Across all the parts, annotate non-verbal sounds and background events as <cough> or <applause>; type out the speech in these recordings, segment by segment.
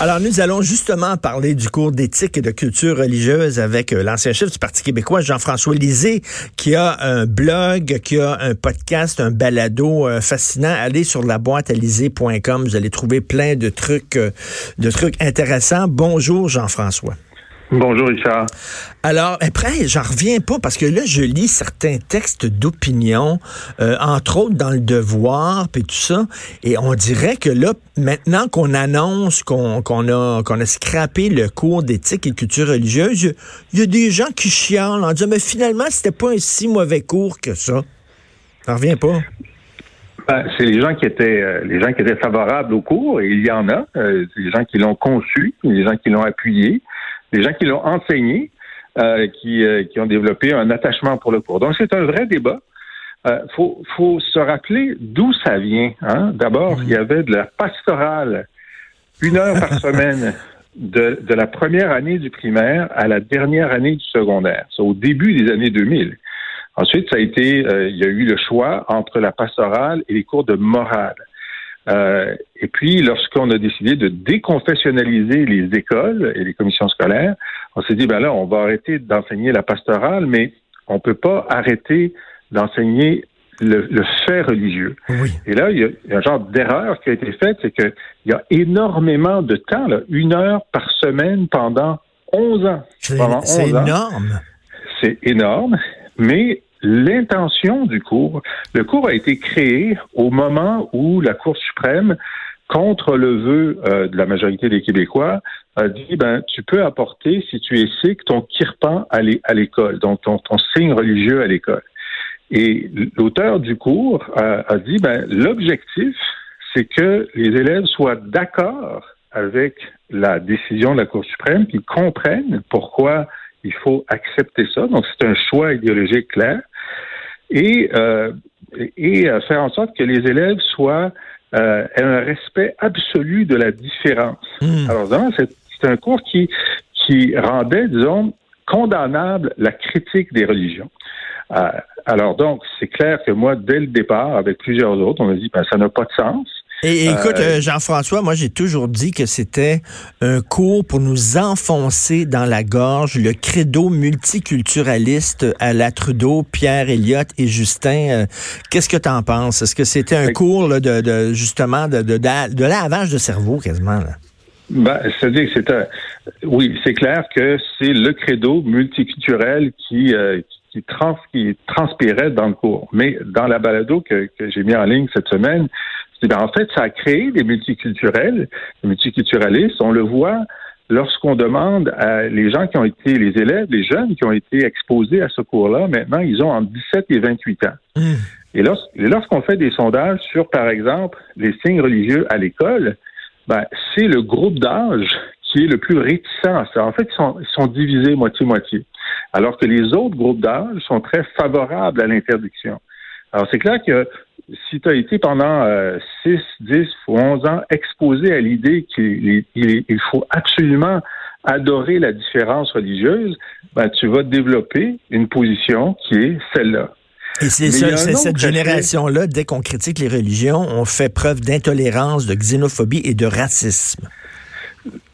Alors, nous allons justement parler du cours d'éthique et de culture religieuse avec euh, l'ancien chef du Parti québécois, Jean-François Lisée, qui a un blog, qui a un podcast, un balado euh, fascinant. Allez sur la boîte vous allez trouver plein de trucs, euh, de trucs intéressants. Bonjour, Jean-François. Bonjour Richard. Alors, après, j'en reviens pas parce que là, je lis certains textes d'opinion, euh, entre autres dans le Devoir, puis tout ça, et on dirait que là, maintenant qu'on annonce qu'on a qu'on a scrappé le cours d'éthique et culture religieuse, il y, a des gens qui chialent en disant, mais finalement, c'était pas un si mauvais cours que ça. J'en reviens pas? Ben, c'est les gens qui étaient euh, les gens qui étaient favorables au cours, et il y en a, euh, les gens qui l'ont conçu, les gens qui l'ont appuyé des gens qui l'ont enseigné, euh, qui, euh, qui ont développé un attachement pour le cours. Donc, c'est un vrai débat. Il euh, faut, faut se rappeler d'où ça vient. Hein? D'abord, il y avait de la pastorale, une heure par <laughs> semaine, de, de, la première année du primaire à la dernière année du secondaire. C'est au début des années 2000. Ensuite, ça a été, il y a eu le choix entre la pastorale et les cours de morale. Euh, et puis, lorsqu'on a décidé de déconfessionnaliser les écoles et les commissions scolaires, on s'est dit, ben là, on va arrêter d'enseigner la pastorale, mais on peut pas arrêter d'enseigner le, fait religieux. Et là, il y, a, un genre d'erreur qui a été faite, c'est qu'il y a énormément de temps, là, une heure par semaine pendant 11 ans. C'est énorme. C'est énorme, mais l'intention du cours. Le cours a été créé au moment où la Cour suprême, contre le vœu euh, de la majorité des Québécois, a dit ben tu peux apporter, si tu es sikh, ton kirpan à l'école, donc ton, signe religieux à l'école. Et l'auteur du cours a, a dit ben l'objectif, c'est que les élèves soient d'accord avec la décision de la Cour suprême, qu'ils comprennent pourquoi il faut accepter ça. Donc, c'est un choix idéologique clair. Et, euh, et euh, faire en sorte que les élèves soient euh, aient un respect absolu de la différence. Hmm. Alors, c'est un cours qui, qui rendait, disons, condamnable la critique des religions. Euh, alors donc, c'est clair que moi, dès le départ, avec plusieurs autres, on a dit, ben, ça n'a pas de sens. Et, écoute, euh, Jean-François, moi j'ai toujours dit que c'était un cours pour nous enfoncer dans la gorge le credo multiculturaliste à la Trudeau, Pierre Elliott et Justin. Euh, qu'est-ce que tu en penses? Est-ce que c'était un cours de, justement de, de, lavage de cerveau quasiment? Là? Ben, c'est-à-dire que c'est oui, c'est clair que c'est le credo multiculturel qui, euh, qui, trans, qui transpirait dans le cours. Mais dans la balado que, que j'ai mis en ligne cette semaine, ben, en fait, ça a créé des multiculturels, des multiculturalistes. On le voit lorsqu'on demande à les gens qui ont été, les élèves, les jeunes qui ont été exposés à ce cours-là, maintenant, ils ont entre 17 et 28 ans. Mmh. Et lorsqu'on fait des sondages sur, par exemple, les signes religieux à l'école, ben, c'est le groupe d'âge qui est le plus réticent à ça. En fait, ils sont, ils sont divisés moitié-moitié. Alors que les autres groupes d'âge sont très favorables à l'interdiction. Alors, c'est clair que si tu as été pendant euh, 6, 10 ou 11 ans exposé à l'idée qu'il il faut absolument adorer la différence religieuse, ben, tu vas développer une position qui est celle-là. Et c'est cette génération-là, dès qu'on critique les religions, on fait preuve d'intolérance, de xénophobie et de racisme.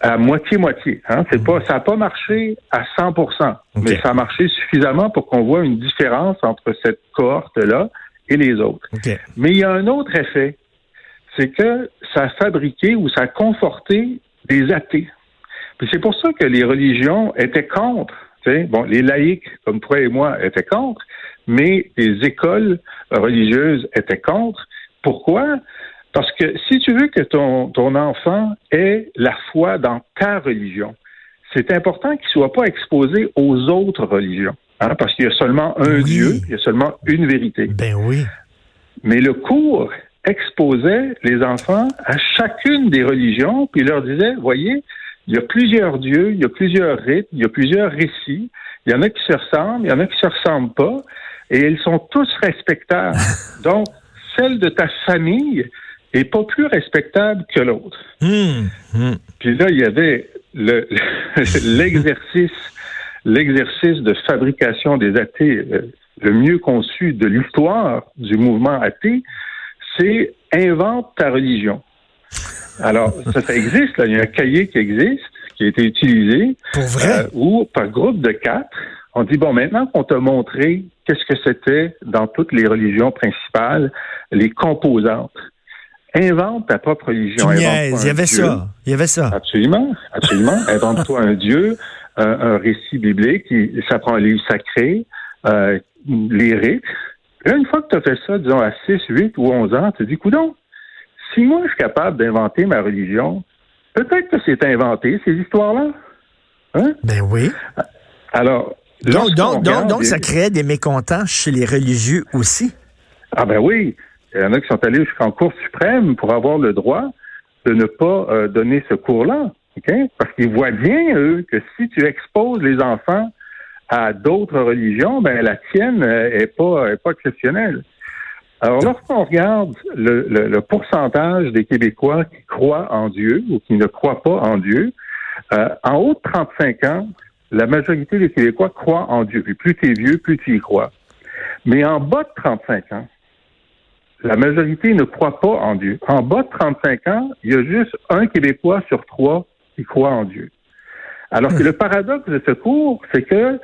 À moitié-moitié. Hein? C'est pas, ça n'a pas marché à 100% mais ça a marché suffisamment pour qu'on voit une différence entre cette cohorte-là et les autres. Mais il y a un autre effet, c'est que ça a fabriqué ou ça a conforté des athées. Puis c'est pour ça que les religions étaient contre. Bon, les laïcs, comme toi et moi, étaient contre, mais les écoles religieuses étaient contre. Pourquoi? Parce que si tu veux que ton, ton enfant ait la foi dans ta religion, c'est important qu'il ne soit pas exposé aux autres religions. Hein, parce qu'il y a seulement un Dieu, il y a seulement une vérité. Ben oui. Mais le cours exposait les enfants à chacune des religions, puis il leur disait, voyez, il y a plusieurs dieux, il y a plusieurs rites, il y a plusieurs récits, il y en a qui se ressemblent, il y en a qui se ressemblent pas, et ils sont tous respectables. <laughs> Donc, celle de ta famille est pas plus respectable que l'autre. Hum, hum. Puis là, il y avait <laughs> l'exercice, l'exercice de fabrication des athées euh, le mieux conçu de l'histoire du mouvement athée, c'est invente ta religion. Alors, ça, ça existe, là. il y a un cahier qui existe, qui a été utilisé, Pour vrai? euh, où par groupe de quatre, on dit, bon, maintenant qu'on t'a montré qu'est-ce que c'était dans toutes les religions principales, les composantes, invente ta propre religion. Niaises, il y avait dieu. ça. Il y avait ça. Absolument, absolument. <laughs> Invente-toi un dieu, un, un récit biblique, ça prend un livre sacré, euh, les rites. Là, une fois que tu as fait ça, disons à 6, 8 ou 11 ans, tu te dis, coudon, si moi je suis capable d'inventer ma religion, peut-être que c'est inventé, ces histoires-là. Hein? Ben oui. Alors, Donc, donc, donc, ça créait des mécontents chez les religieux aussi. Ah ben oui, il y en a qui sont allés jusqu'en Cour suprême pour avoir le droit de ne pas euh, donner ce cours-là. Parce qu'ils voient bien, eux, que si tu exposes les enfants à d'autres religions, ben la tienne euh, est pas, est pas exceptionnelle. Alors, lorsqu'on regarde le, le- pourcentage des Québécois qui croient en Dieu ou qui ne croient pas en Dieu, euh, en haut de 35 ans, la majorité des Québécois croient en Dieu. Plus tu es vieux, plus tu y crois. Mais en bas de 35 ans, la majorité ne croit pas en Dieu. En bas de 35 ans, il y a juste un Québécois sur trois qui croit en Dieu. Alors que le paradoxe de ce cours, c'est que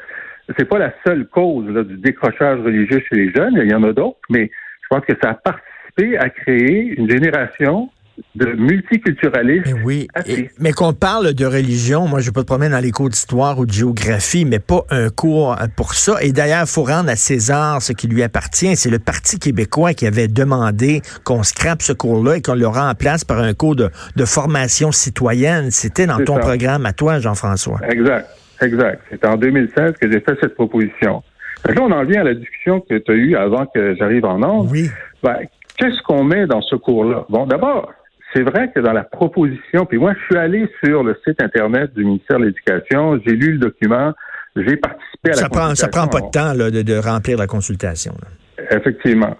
c'est pas la seule cause là, du décrochage religieux chez les jeunes, il y en a d'autres, mais je pense que ça a participé à créer une génération de multiculturalistes. Mais oui. Et- mais qu'on parle de religion, moi, je pas te promener dans les cours d'histoire ou de géographie, mais pas un cours pour ça. Et d'ailleurs, il faut rendre à César ce qui lui appartient. C'est le Parti québécois qui avait demandé qu'on scrape ce cours-là et qu'on le remplace par un cours de, de formation citoyenne. C'était dans ton ça. programme à toi, Jean-François. Exact, exact. C'est en 2016 que j'ai fait cette proposition. Là, on en vient à la discussion que tu as eue avant que j'arrive en ondes. Oui. Ben, Qu'est-ce qu'on met dans ce cours-là? Bon, d'abord, c'est vrai que dans la proposition, puis moi, je suis allé sur le site Internet du ministère de l'Éducation, j'ai lu le document, j'ai participé à la Ça prend, ça prend pas de consultation. temps là, de, de remplir la consultation. là. Effectivement.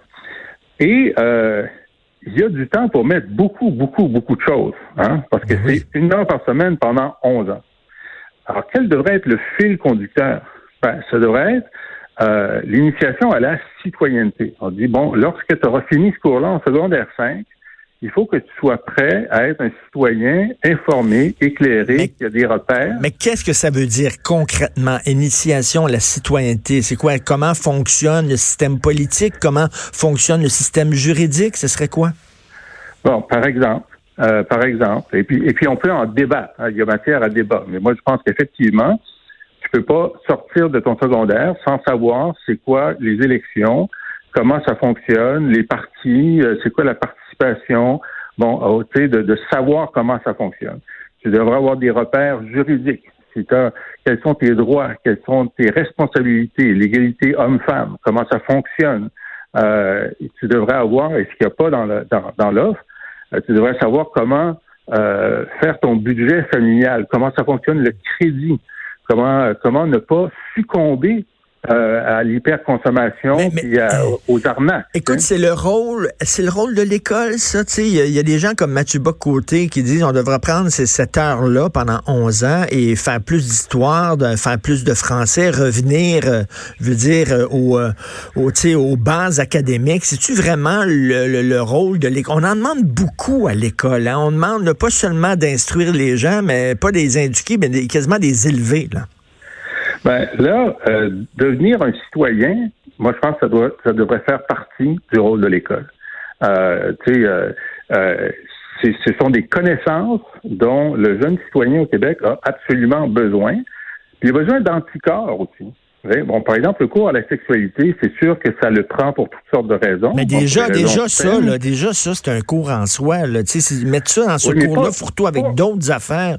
Et euh, il y a du temps pour mettre beaucoup, beaucoup, beaucoup de choses, hein, parce que Oui. c'est une heure par semaine pendant 11 ans. Alors, quel devrait être le fil conducteur? Ben, ça devrait être euh, l'initiation à la citoyenneté. On dit, bon, lorsque tu auras fini ce cours-là en secondaire 5, il faut que tu sois prêt à être un citoyen informé, éclairé, qui a des repères. Mais qu'est-ce que ça veut dire concrètement, initiation à la citoyenneté? C'est quoi? Comment fonctionne le système politique? Comment fonctionne le système juridique? Ce serait quoi? Bon, par exemple, euh, par exemple, et puis et puis on peut en débattre. hein, il y a matière à débat. Mais moi, je pense qu'effectivement, tu peux pas sortir de ton secondaire sans savoir c'est quoi les élections, comment ça fonctionne, les partis, euh, c'est quoi la participation. Bon, euh, de, de savoir comment ça fonctionne. Tu devrais avoir des repères juridiques. Quels sont tes droits, quelles sont tes responsabilités, l'égalité homme-femme, comment ça fonctionne. Euh, tu devrais avoir, et ce qu'il n'y a pas dans le- dans, dans l'offre, euh, tu devrais savoir comment euh, faire ton budget familial, comment ça fonctionne le crédit, comment comment ne pas succomber euh, à l'hyperconsommation et à- aux arnaques. Écoute, hein. c'est le rôle, c'est le rôle de l'école, ça. Il y, a- il y a des gens comme Mathieu Bock-Côté qui disent on devrait prendre ces cette heure-là pendant 11 ans et faire plus d'histoire, faire plus de français, revenir, euh, je veux dire, euh, aux, euh, bases académiques. C'est-tu vraiment le, le- le rôle de l'école? On en demande beaucoup à l'école. hein. On demande là, pas seulement d'instruire les gens, mais pas des éduquer, mais des- quasiment des élever. Là. Ben, là, euh, devenir un citoyen, moi, je pense que ça, doit, ça devrait faire partie du rôle de l'école. Euh, tu sais, euh, euh, ce sont des connaissances dont le jeune citoyen au Québec a absolument besoin. Puis il a besoin d'anticorps aussi. Bon, par exemple, le cours à la sexualité, c'est sûr que ça le prend pour toutes sortes de raisons. Mais déjà, déjà ça, là, déjà ça, c'est un cours en soi. Là. Tu sais, c'est- mettre ça dans ce Oui, cours-là, fourre-toi avec d'autres affaires.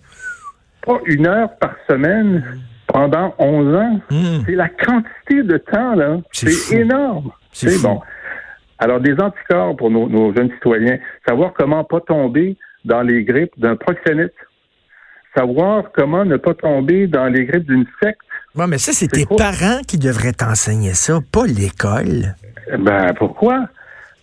Pas une heure par semaine pendant 11 ans. Hum. C'est la quantité de temps, là. C'est énorme. C'est bon. Alors, des anticorps pour nos, jeunes citoyens, savoir comment pas tomber dans les grippes d'un proxénète, savoir comment ne pas tomber dans les grippes d'une secte. Oui, mais ça, c'est tes parents qui devraient t'enseigner ça, pas l'école. Ben, pourquoi?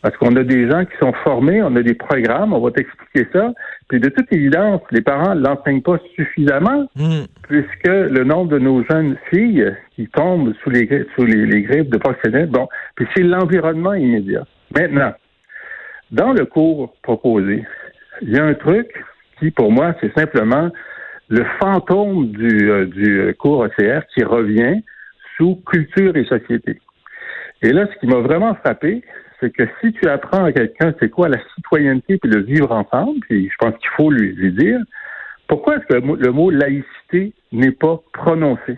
Parce qu'on a des gens qui sont formés, on a des programmes, on va t'expliquer ça. Puis de toute évidence, les parents ne l'enseignent pas suffisamment, hmm. puisque le nombre de nos jeunes filles qui tombent sous les, sous les, grippes de proxénètes, bon, puis c'est l'environnement immédiat. Maintenant, dans le cours proposé, il y a un truc qui, pour moi, c'est simplement le fantôme du, euh, du cours OCR qui revient sous culture et société. Et là, ce qui m'a vraiment frappé, c'est que si tu apprends à quelqu'un c'est quoi la citoyenneté puis le vivre ensemble, puis je pense qu'il faut lui, dire, pourquoi est-ce que le mot, laïcité n'est pas prononcé?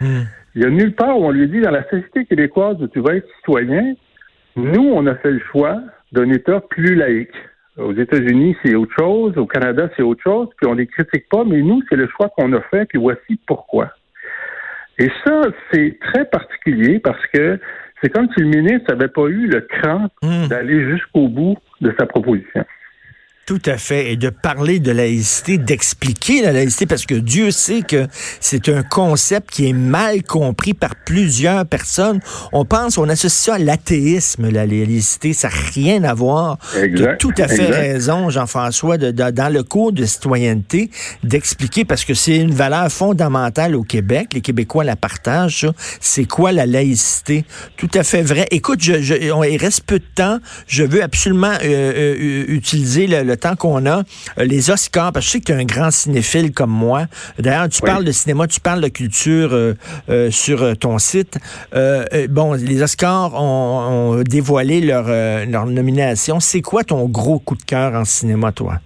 Hmm. Il y a nulle part où on lui dit dans la société québécoise où tu vas être citoyen, nous, on a fait le choix d'un État plus laïque. Aux États-Unis, c'est autre chose. Au Canada, c'est autre chose. Puis on ne les critique pas, mais nous, c'est le choix qu'on a fait. Puis voici pourquoi. Et ça, c'est très particulier parce que c'est comme si le ministre n'avait pas eu le cran hmm. d'aller jusqu'au bout de sa proposition. Tout à fait. Et de parler de laïcité, d'expliquer la laïcité, parce que Dieu sait que c'est un concept qui est mal compris par plusieurs personnes. On pense, on associe ça à l'athéisme, la laïcité. Ça n'a rien à voir. Tu as tout à fait raison, Jean-François, de, dans le cours de citoyenneté, d'expliquer, parce que c'est une valeur fondamentale au Québec. Les Québécois la partagent, C'est quoi la laïcité? Tout à fait vrai. Écoute, je, je, il reste peu de temps. Je veux absolument euh, euh, utiliser le temps qu'on a, euh, les Oscars, parce que je sais que tu es un grand cinéphile comme moi. D'ailleurs, tu parles de cinéma, tu parles de culture euh, euh, sur ton site. bon, les Oscars ont, dévoilé leur, leur nomination. C'est quoi ton gros coup de cœur en cinéma, toi,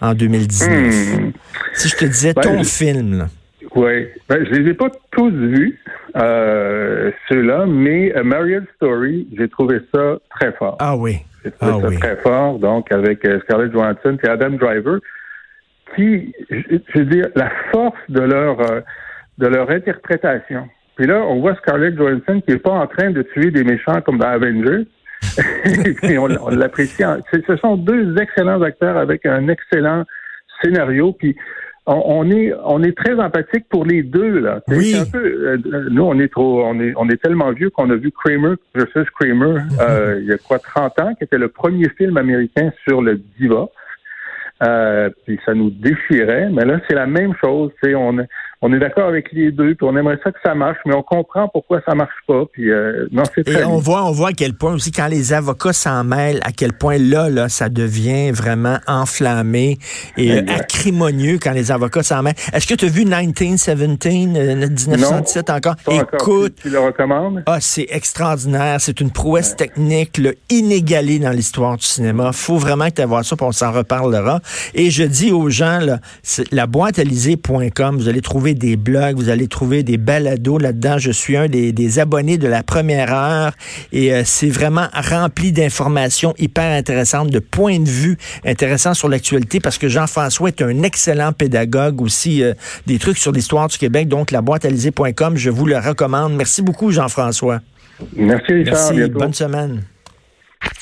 en 2019? Hmm. Si je te disais ben, ton film, Oui, ben, je les ai pas tous vus, ceux-là, mais Marriott Story, j'ai trouvé ça très fort. Ah oui. C'est ah très fort, donc avec euh, Scarlett Johansson et Adam Driver, qui, je veux dire, la force de leur euh, de leur interprétation. Puis là, on voit Scarlett Johansson qui est pas en train de tuer des méchants comme dans Avengers. <laughs> et on, on l'apprécie. Ce sont deux excellents acteurs avec un excellent scénario. Puis on, est on est très empathique pour les deux là. Oui. Un peu, euh, nous on est trop on est on est tellement vieux qu'on a vu Kramer versus Kramer euh, il y a quoi 30 ans qui était le premier film américain sur le diva. Euh, puis ça nous déchirait, mais là c'est la même chose, c'est on on est d'accord avec les deux, puis on aimerait ça que ça marche, mais on comprend pourquoi ça marche pas. Puis euh, non, c'est Et on voit, on voit à quel point aussi quand les avocats s'en mêlent, à quel point là, là, ça devient vraiment enflammé et acrimonieux quand les avocats s'en mêlent. Est-ce que tu as vu 1917, 1917 euh, encore? Écoute, tu, le recommandes Ah, c'est extraordinaire. C'est une prouesse technique là, inégalée dans l'histoire du cinéma. Faut vraiment que tu voir ça, puis on s'en reparlera. Et je dis aux gens là, la boîte vous allez trouver des blogs, vous allez trouver des balados là-dedans. Je suis un des, abonnés de la première heure et euh, c'est vraiment rempli d'informations hyper intéressantes, de points de vue intéressants sur l'actualité parce que Jean-François est un excellent pédagogue aussi euh, des trucs sur l'histoire du Québec. Donc, la boîte je vous le recommande. Merci beaucoup, Jean-François. Merci, Richard. Merci. Bonne semaine.